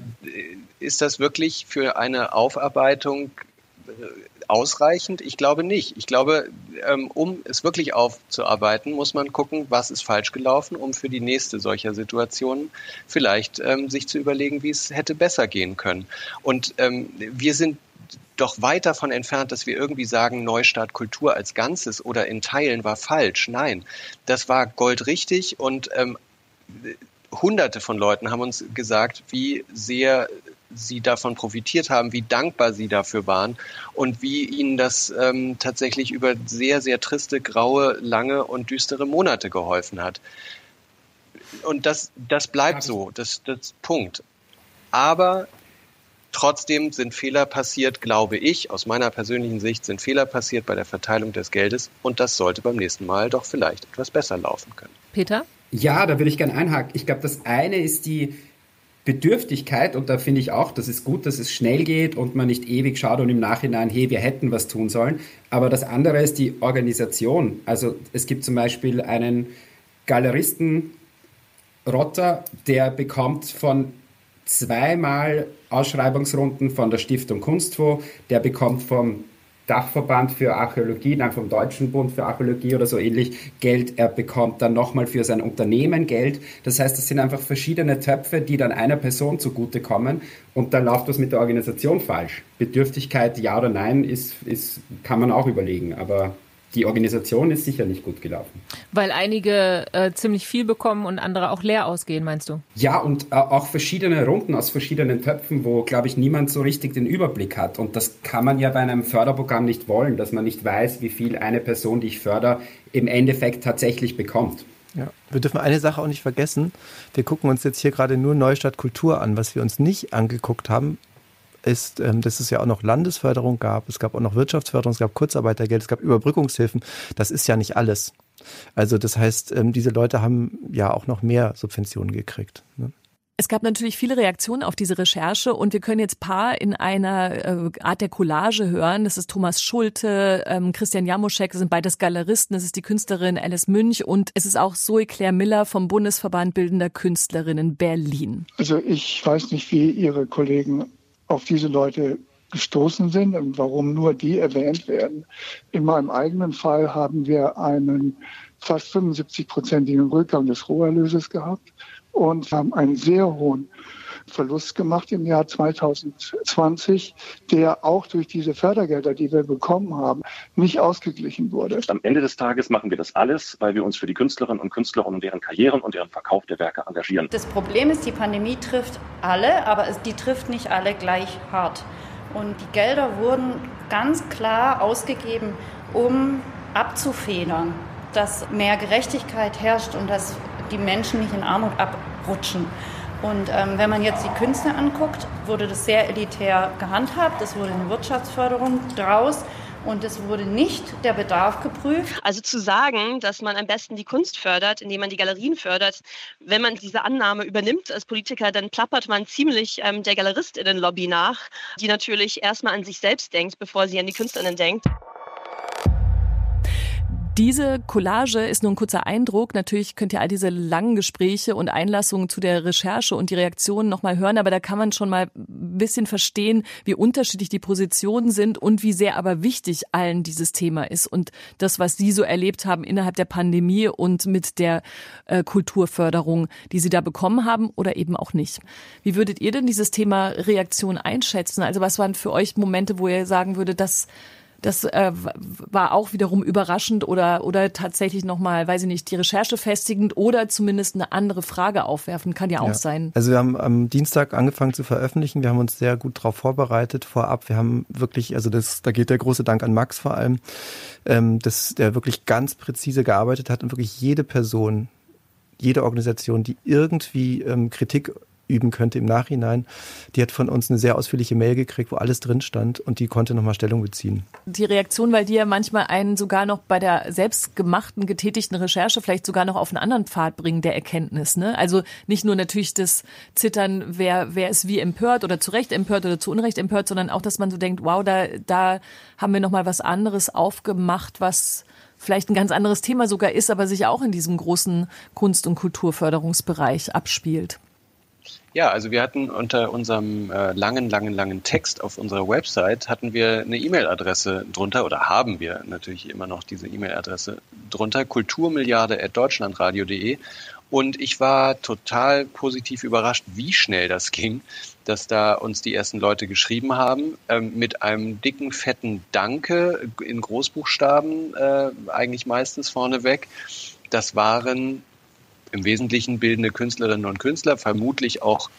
ist das wirklich für eine Aufarbeitung äh, ausreichend? Ich glaube nicht. Ich glaube, ähm, um es wirklich aufzuarbeiten, muss man gucken, was ist falsch gelaufen, um für die nächste solcher Situation vielleicht ähm, sich zu überlegen, wie es hätte besser gehen können. Und ähm, wir sind doch weit davon entfernt, dass wir irgendwie sagen, Neustart Kultur als Ganzes oder in Teilen war falsch. Nein, das war goldrichtig und ähm, Hunderte von Leuten haben uns gesagt, wie sehr sie davon profitiert haben, wie dankbar sie dafür waren und wie ihnen das ähm, tatsächlich über sehr, sehr triste, graue, lange und düstere Monate geholfen hat. Und das, das bleibt so, das, das Punkt. Aber trotzdem sind Fehler passiert, glaube ich, aus meiner persönlichen Sicht sind Fehler passiert bei der Verteilung des Geldes und das sollte beim nächsten Mal doch vielleicht etwas besser laufen können. Peter? Ja, da würde ich gerne einhaken. Ich glaube, das eine ist die Bedürftigkeit und da finde ich auch, dass es gut, dass es schnell geht und man nicht ewig schaut und im Nachhinein, hey, wir hätten was tun sollen. Aber das andere ist die Organisation. Also es gibt zum Beispiel einen Galeristen Rotter, der bekommt von zweimal Ausschreibungsrunden von der Stiftung Kunstfonds, der bekommt vom Dachverband für Archäologie, dann vom Deutschen Bund für Archäologie oder so ähnlich Geld. Er bekommt dann nochmal für sein Unternehmen Geld. Das heißt, es sind einfach verschiedene Töpfe, die dann einer Person zugutekommen und da läuft was mit der Organisation falsch. Bedürftigkeit, ja oder nein, ist, ist, kann man auch überlegen, aber die Organisation ist sicher nicht gut gelaufen. Weil einige äh, ziemlich viel bekommen und andere auch leer ausgehen, meinst du? Ja, und äh, auch verschiedene Runden aus verschiedenen Töpfen, wo, glaube ich, niemand so richtig den Überblick hat. Und das kann man ja bei einem Förderprogramm nicht wollen, dass man nicht weiß, wie viel eine Person, die ich fördere, im Endeffekt tatsächlich bekommt. Ja, wir dürfen eine Sache auch nicht vergessen. Wir gucken uns jetzt hier gerade nur Neustadt Kultur an. Was wir uns nicht angeguckt haben, ist, ähm, dass es ja auch noch Landesförderung gab, es gab auch noch Wirtschaftsförderung, es gab Kurzarbeitergeld, es gab Überbrückungshilfen. Das ist ja nicht alles. Also das heißt, ähm, diese Leute haben ja auch noch mehr Subventionen gekriegt. Ne? Es gab natürlich viele Reaktionen auf diese Recherche und wir können jetzt paar in einer äh, Art der Collage hören. Das ist Thomas Schulte, ähm, Christian Jamuschek, das sind beides Galeristen, das ist die Künstlerin Alice Münch und es ist auch Zoe Claire Miller vom Bundesverband Bildender Künstlerinnen Berlin. Also ich weiß nicht, wie Ihre Kollegen auf diese Leute gestoßen sind und warum nur die erwähnt werden. In meinem eigenen Fall haben wir einen fast 75-prozentigen Rückgang des Roherlöses gehabt und haben einen sehr hohen Verlust gemacht im Jahr 2020, der auch durch diese Fördergelder, die wir bekommen haben, nicht ausgeglichen wurde. Am Ende des Tages machen wir das alles, weil wir uns für die Künstlerinnen und Künstler und deren Karrieren und deren Verkauf der Werke engagieren. Das Problem ist, die Pandemie trifft alle, aber die trifft nicht alle gleich hart. Und die Gelder wurden ganz klar ausgegeben, um abzufedern, dass mehr Gerechtigkeit herrscht und dass die Menschen nicht in Armut abrutschen. Und ähm, wenn man jetzt die Künste anguckt, wurde das sehr elitär gehandhabt. Es wurde eine Wirtschaftsförderung draus. Und es wurde nicht der Bedarf geprüft. Also zu sagen, dass man am besten die Kunst fördert, indem man die Galerien fördert, wenn man diese Annahme übernimmt als Politiker, dann plappert man ziemlich ähm, der Galeristinnenlobby nach, die natürlich erstmal an sich selbst denkt, bevor sie an die Künstlerinnen denkt. Diese Collage ist nur ein kurzer Eindruck. Natürlich könnt ihr all diese langen Gespräche und Einlassungen zu der Recherche und die Reaktionen nochmal hören, aber da kann man schon mal ein bisschen verstehen, wie unterschiedlich die Positionen sind und wie sehr aber wichtig allen dieses Thema ist und das, was Sie so erlebt haben innerhalb der Pandemie und mit der äh, Kulturförderung, die Sie da bekommen haben oder eben auch nicht. Wie würdet ihr denn dieses Thema Reaktion einschätzen? Also was waren für euch Momente, wo ihr sagen würdet, dass das äh, war auch wiederum überraschend oder, oder tatsächlich nochmal, weiß ich nicht, die Recherche festigend oder zumindest eine andere Frage aufwerfen. Kann ja auch ja. sein. Also wir haben am Dienstag angefangen zu veröffentlichen. Wir haben uns sehr gut darauf vorbereitet vorab. Wir haben wirklich, also das, da geht der große Dank an Max vor allem, ähm, dass der wirklich ganz präzise gearbeitet hat und wirklich jede Person, jede Organisation, die irgendwie ähm, Kritik üben könnte im Nachhinein. Die hat von uns eine sehr ausführliche Mail gekriegt, wo alles drin stand und die konnte nochmal Stellung beziehen. Die Reaktion, weil die ja manchmal einen sogar noch bei der selbstgemachten, getätigten Recherche vielleicht sogar noch auf einen anderen Pfad bringen der Erkenntnis. Ne? Also nicht nur natürlich das Zittern, wer, wer ist wie empört oder zu Recht empört oder zu Unrecht empört, sondern auch, dass man so denkt, wow, da, da haben wir nochmal was anderes aufgemacht, was vielleicht ein ganz anderes Thema sogar ist, aber sich auch in diesem großen Kunst- und Kulturförderungsbereich abspielt. Ja, also wir hatten unter unserem äh, langen, langen, langen Text auf unserer Website hatten wir eine E-Mail-Adresse drunter oder haben wir natürlich immer noch diese E-Mail-Adresse drunter, kulturmilliarde.deutschlandradio.de Und ich war total positiv überrascht, wie schnell das ging, dass da uns die ersten Leute geschrieben haben, ähm, mit einem dicken, fetten Danke in Großbuchstaben, äh, eigentlich meistens vorneweg. Das waren im Wesentlichen bildende Künstlerinnen und Künstler, vermutlich auch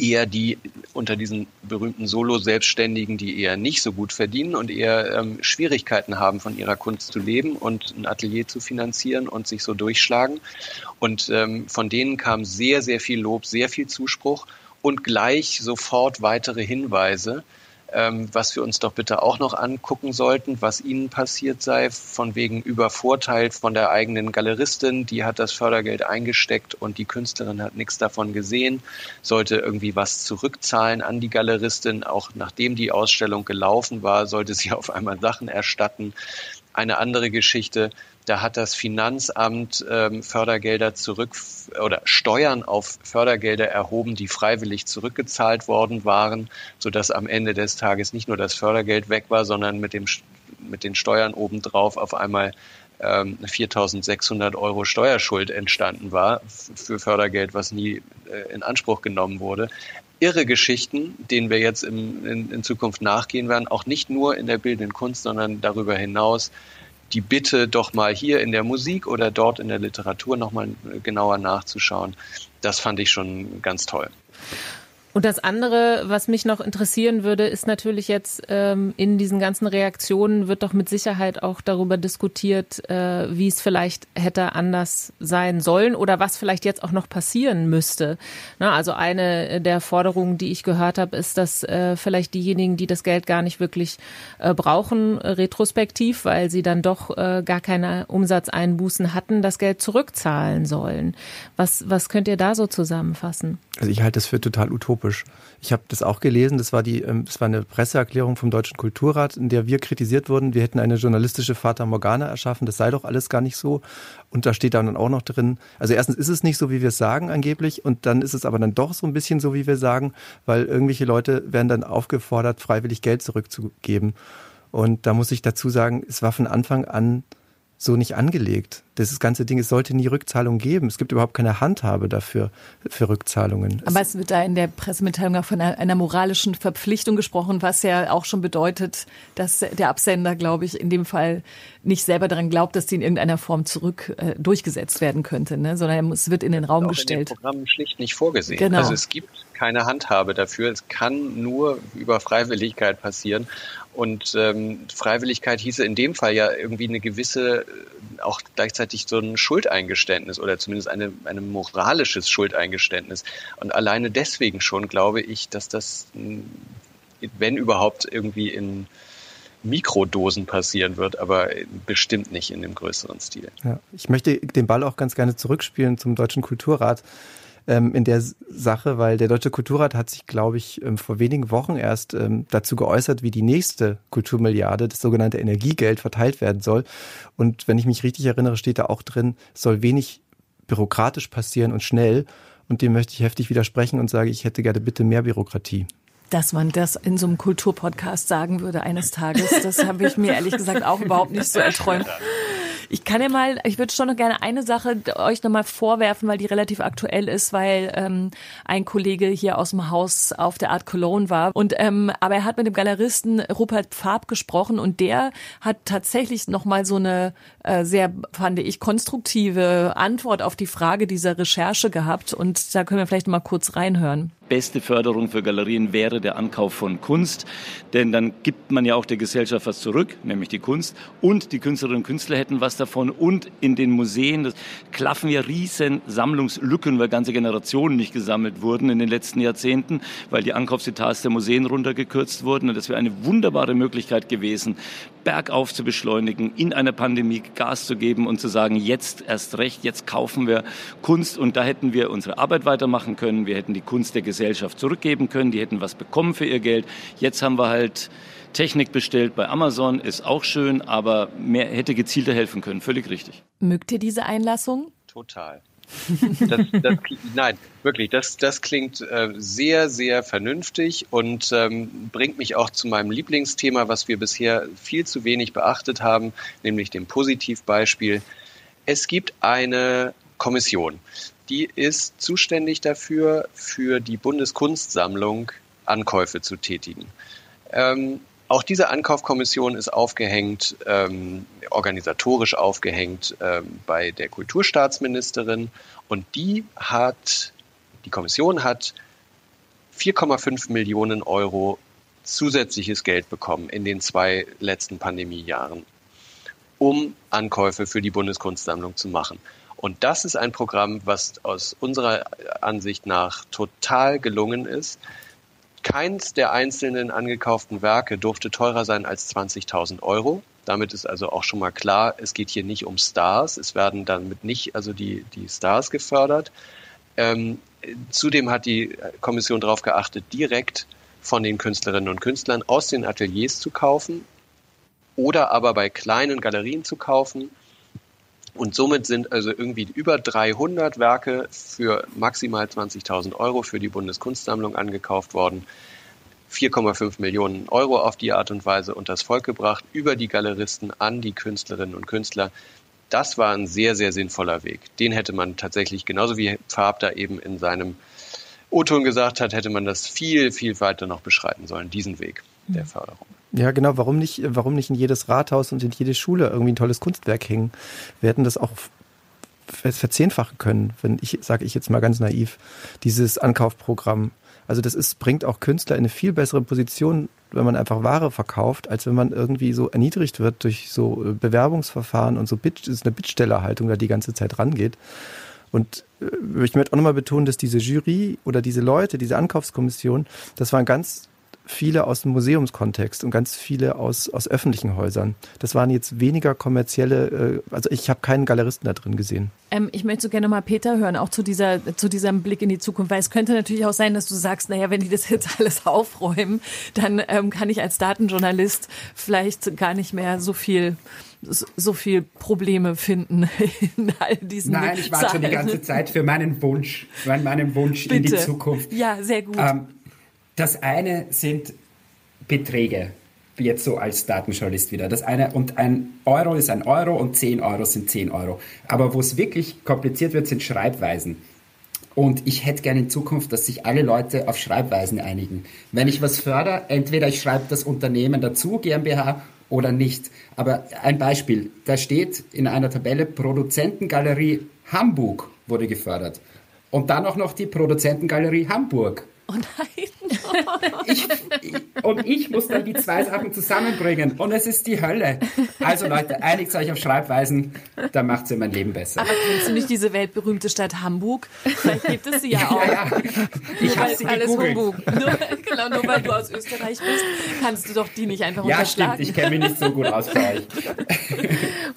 eher die unter diesen berühmten Solo-Selbstständigen, die eher nicht so gut verdienen und eher ähm, Schwierigkeiten haben, von ihrer Kunst zu leben und ein Atelier zu finanzieren und sich so durchschlagen. Und ähm, von denen kam sehr, sehr viel Lob, sehr viel Zuspruch und gleich sofort weitere Hinweise, ähm, was wir uns doch bitte auch noch angucken sollten, was ihnen passiert sei, von wegen übervorteilt von der eigenen Galeristin, die hat das Fördergeld eingesteckt und die Künstlerin hat nichts davon gesehen, sollte irgendwie was zurückzahlen an die Galeristin, auch nachdem die Ausstellung gelaufen war, sollte sie auf einmal Sachen erstatten. Eine andere Geschichte, da hat das Finanzamt ähm, Fördergelder zurück oder Steuern auf Fördergelder erhoben, die freiwillig zurückgezahlt worden waren, sodass am Ende des Tages nicht nur das Fördergeld weg war, sondern mit, dem, mit den Steuern obendrauf auf einmal ähm, 4.600 Euro Steuerschuld entstanden war für Fördergeld, was nie äh, in Anspruch genommen wurde. Irre Geschichten, denen wir jetzt im, in, in, Zukunft nachgehen werden, auch nicht nur in der bildenden Kunst, sondern darüber hinaus die Bitte, doch mal hier in der Musik oder dort in der Literatur nochmal genauer nachzuschauen. Das fand ich schon ganz toll. Und das andere, was mich noch interessieren würde, ist natürlich jetzt ähm, in diesen ganzen Reaktionen wird doch mit Sicherheit auch darüber diskutiert, äh, wie es vielleicht hätte anders sein sollen oder was vielleicht jetzt auch noch passieren müsste. Na, also eine der Forderungen, die ich gehört habe, ist, dass äh, vielleicht diejenigen, die das Geld gar nicht wirklich äh, brauchen, retrospektiv, weil sie dann doch äh, gar keine Umsatzeinbußen hatten, das Geld zurückzahlen sollen. Was, was könnt ihr da so zusammenfassen? Also ich halte das für total utopisch. Ich habe das auch gelesen, das war, die, ähm, das war eine Presseerklärung vom Deutschen Kulturrat, in der wir kritisiert wurden, wir hätten eine journalistische Fata Morgana erschaffen, das sei doch alles gar nicht so. Und da steht dann auch noch drin, also erstens ist es nicht so, wie wir es sagen angeblich, und dann ist es aber dann doch so ein bisschen so, wie wir sagen, weil irgendwelche Leute werden dann aufgefordert, freiwillig Geld zurückzugeben. Und da muss ich dazu sagen, es war von Anfang an so nicht angelegt. Das ganze Ding, es sollte nie Rückzahlung geben. Es gibt überhaupt keine Handhabe dafür, für Rückzahlungen. Aber es wird da in der Pressemitteilung auch von einer, moralischen Verpflichtung gesprochen, was ja auch schon bedeutet, dass der Absender, glaube ich, in dem Fall nicht selber daran glaubt, dass die in irgendeiner Form zurück äh, durchgesetzt werden könnte, ne? sondern es wird in den Raum gestellt. In den Programmen schlicht nicht vorgesehen. Genau. Also es gibt keine Handhabe dafür. Es kann nur über Freiwilligkeit passieren. Und ähm, Freiwilligkeit hieße in dem Fall ja irgendwie eine gewisse, äh, auch gleichzeitig so ein Schuldeingeständnis oder zumindest eine, ein moralisches Schuldeingeständnis. Und alleine deswegen schon glaube ich, dass das, wenn überhaupt, irgendwie in Mikrodosen passieren wird, aber bestimmt nicht in dem größeren Stil. Ja, ich möchte den Ball auch ganz gerne zurückspielen zum Deutschen Kulturrat ähm, in der Sache, weil der Deutsche Kulturrat hat sich, glaube ich, ähm, vor wenigen Wochen erst ähm, dazu geäußert, wie die nächste Kulturmilliarde, das sogenannte Energiegeld, verteilt werden soll. Und wenn ich mich richtig erinnere, steht da auch drin, soll wenig bürokratisch passieren und schnell. Und dem möchte ich heftig widersprechen und sage, ich hätte gerne bitte mehr Bürokratie. Dass man das in so einem Kulturpodcast sagen würde eines Tages, das habe ich mir ehrlich gesagt auch überhaupt nicht so erträumt. Ich kann ja mal, ich würde schon noch gerne eine Sache euch nochmal vorwerfen, weil die relativ aktuell ist, weil ähm, ein Kollege hier aus dem Haus auf der Art Cologne war. Und ähm, aber er hat mit dem Galeristen Rupert Pfab gesprochen und der hat tatsächlich nochmal so eine sehr, fand ich, konstruktive Antwort auf die Frage dieser Recherche gehabt. Und da können wir vielleicht mal kurz reinhören. Beste Förderung für Galerien wäre der Ankauf von Kunst, denn dann gibt man ja auch der Gesellschaft was zurück, nämlich die Kunst. Und die Künstlerinnen und Künstler hätten was davon. Und in den Museen das klaffen ja riesen Sammlungslücken, weil ganze Generationen nicht gesammelt wurden in den letzten Jahrzehnten, weil die Ankaufsetats der Museen runtergekürzt wurden. Und das wäre eine wunderbare Möglichkeit gewesen, bergauf zu beschleunigen, in einer Pandemie Gas zu geben und zu sagen, jetzt erst recht, jetzt kaufen wir Kunst und da hätten wir unsere Arbeit weitermachen können, wir hätten die Kunst der Gesellschaft zurückgeben können, die hätten was bekommen für ihr Geld. Jetzt haben wir halt Technik bestellt bei Amazon, ist auch schön, aber mehr hätte gezielter helfen können, völlig richtig. Mögt ihr diese Einlassung? Total. Das, das, nein, wirklich, das, das klingt äh, sehr, sehr vernünftig und ähm, bringt mich auch zu meinem Lieblingsthema, was wir bisher viel zu wenig beachtet haben, nämlich dem Positivbeispiel. Es gibt eine Kommission. Die ist zuständig dafür, für die Bundeskunstsammlung Ankäufe zu tätigen. Ähm, auch diese Ankaufkommission ist aufgehängt, ähm, organisatorisch aufgehängt ähm, bei der Kulturstaatsministerin und die hat, die Kommission hat 4,5 Millionen Euro zusätzliches Geld bekommen in den zwei letzten Pandemiejahren, um Ankäufe für die Bundeskunstsammlung zu machen. Und das ist ein Programm, was aus unserer Ansicht nach total gelungen ist. Keins der einzelnen angekauften Werke durfte teurer sein als 20.000 Euro. Damit ist also auch schon mal klar, es geht hier nicht um Stars. Es werden damit nicht also die, die Stars gefördert. Ähm, zudem hat die Kommission darauf geachtet, direkt von den Künstlerinnen und Künstlern aus den Ateliers zu kaufen oder aber bei kleinen Galerien zu kaufen. Und somit sind also irgendwie über 300 Werke für maximal 20.000 Euro für die Bundeskunstsammlung angekauft worden. 4,5 Millionen Euro auf die Art und Weise unters Volk gebracht, über die Galeristen an die Künstlerinnen und Künstler. Das war ein sehr, sehr sinnvoller Weg. Den hätte man tatsächlich, genauso wie Farb da eben in seinem O-Ton gesagt hat, hätte man das viel, viel weiter noch beschreiten sollen, diesen Weg der Förderung. Ja, genau. Warum nicht, warum nicht in jedes Rathaus und in jede Schule irgendwie ein tolles Kunstwerk hängen? Wir hätten das auch verzehnfachen können, wenn ich, sage ich jetzt mal ganz naiv, dieses Ankaufprogramm. Also das ist, bringt auch Künstler in eine viel bessere Position, wenn man einfach Ware verkauft, als wenn man irgendwie so erniedrigt wird durch so äh, Bewerbungsverfahren und so Bit, ist eine Bittstellerhaltung da die ganze Zeit rangeht. Und äh, ich möchte auch nochmal betonen, dass diese Jury oder diese Leute, diese Ankaufskommission, das waren ganz viele aus dem Museumskontext und ganz viele aus, aus öffentlichen Häusern. Das waren jetzt weniger kommerzielle, äh, also ich habe keinen Galeristen da drin gesehen. Ähm, ich möchte so gerne mal Peter hören, auch zu, dieser, zu diesem Blick in die Zukunft, weil es könnte natürlich auch sein, dass du sagst, naja, wenn die das jetzt alles aufräumen, dann ähm, kann ich als Datenjournalist vielleicht gar nicht mehr so viel so viel Probleme finden in all diesen Nein, ich warte schon die ganze Zeit für meinen Wunsch, für meinen Wunsch Bitte. in die Zukunft. Ja, sehr gut. Ähm, das eine sind Beträge, jetzt so als Datenjournalist wieder. Das eine, und ein Euro ist ein Euro und 10 Euro sind 10 Euro. Aber wo es wirklich kompliziert wird, sind Schreibweisen. Und ich hätte gerne in Zukunft, dass sich alle Leute auf Schreibweisen einigen. Wenn ich was fördere, entweder ich schreibe das Unternehmen dazu, GmbH, oder nicht. Aber ein Beispiel, da steht in einer Tabelle Produzentengalerie Hamburg wurde gefördert. Und dann auch noch die Produzentengalerie Hamburg. Oh nein. ich, und ich muss dann die zwei Sachen zusammenbringen. Und es ist die Hölle. Also Leute, einigt euch auf Schreibweisen, dann macht es mein Leben besser. Aber kennst du nicht diese weltberühmte Stadt Hamburg? Vielleicht gibt es sie ja auch. Ja, ja. Ich habe sie alles gegoogelt. Humbug. Nur, genau, nur weil du aus Österreich bist, kannst du doch die nicht einfach Ja, unterschlagen. stimmt. Ich kenne mich nicht so gut aus bei euch.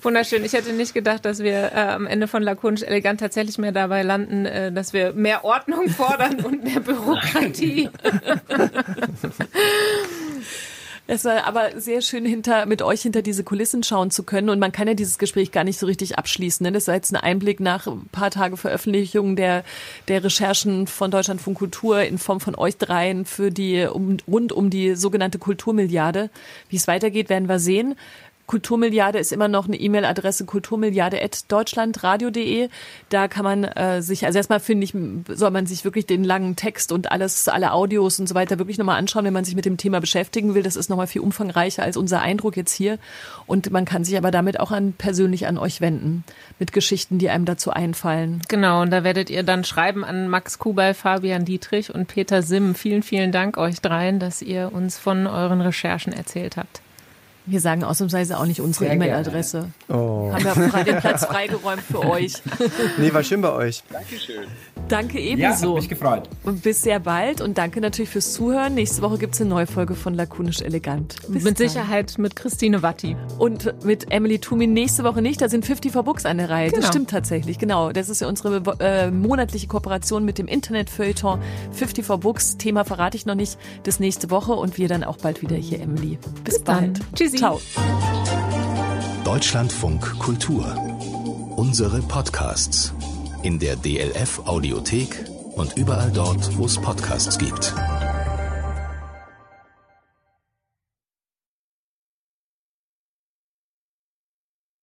Wunderschön. Ich hätte nicht gedacht, dass wir äh, am Ende von Lakonisch Elegant tatsächlich mehr dabei landen, äh, dass wir mehr Ordnung fordern und mehr Bürokratie. Es war aber sehr schön, hinter, mit euch hinter diese Kulissen schauen zu können. Und man kann ja dieses Gespräch gar nicht so richtig abschließen. Ne? Das war jetzt ein Einblick nach ein paar Tage Veröffentlichung der, der Recherchen von Deutschlandfunk Kultur in Form von euch dreien für die, um, rund um die sogenannte Kulturmilliarde. Wie es weitergeht, werden wir sehen. Kulturmilliarde ist immer noch eine E-Mail-Adresse kulturmilliarde.deutschlandradio.de. Da kann man äh, sich, also erstmal finde ich, soll man sich wirklich den langen Text und alles, alle Audios und so weiter wirklich nochmal anschauen, wenn man sich mit dem Thema beschäftigen will. Das ist nochmal viel umfangreicher als unser Eindruck jetzt hier. Und man kann sich aber damit auch an, persönlich an euch wenden. Mit Geschichten, die einem dazu einfallen. Genau, und da werdet ihr dann schreiben an Max Kubal, Fabian Dietrich und Peter Simm. Vielen, vielen Dank euch dreien, dass ihr uns von euren Recherchen erzählt habt. Wir sagen ausnahmsweise auch nicht unsere. E-Mail-Adresse. Oh. Haben wir frei den Platz freigeräumt für euch. Nee, war schön bei euch. Dankeschön. Danke Ja, hat ebenso. mich gefreut. und bis sehr bald. Und danke natürlich fürs Zuhören. Nächste Woche gibt's eine neue Folge von Lakonisch Elegant. Bis Mit dann. Sicherheit mit Christine Watti. Und mit Emily Tumin nächste Woche nicht. Da sind 50 for Books an der Reihe. Das Genau. stimmt tatsächlich. Genau. Das ist ja unsere äh, monatliche Kooperation mit dem Internetfeuilleton 50 for Books. Thema verrate ich noch nicht. Das nächste Woche und wir dann auch bald wieder hier, Emily. Bis, Bis dann. bald. Ciao. Deutschlandfunk Kultur. Unsere Podcasts in der DLF Audiothek und überall dort, wo es Podcasts gibt.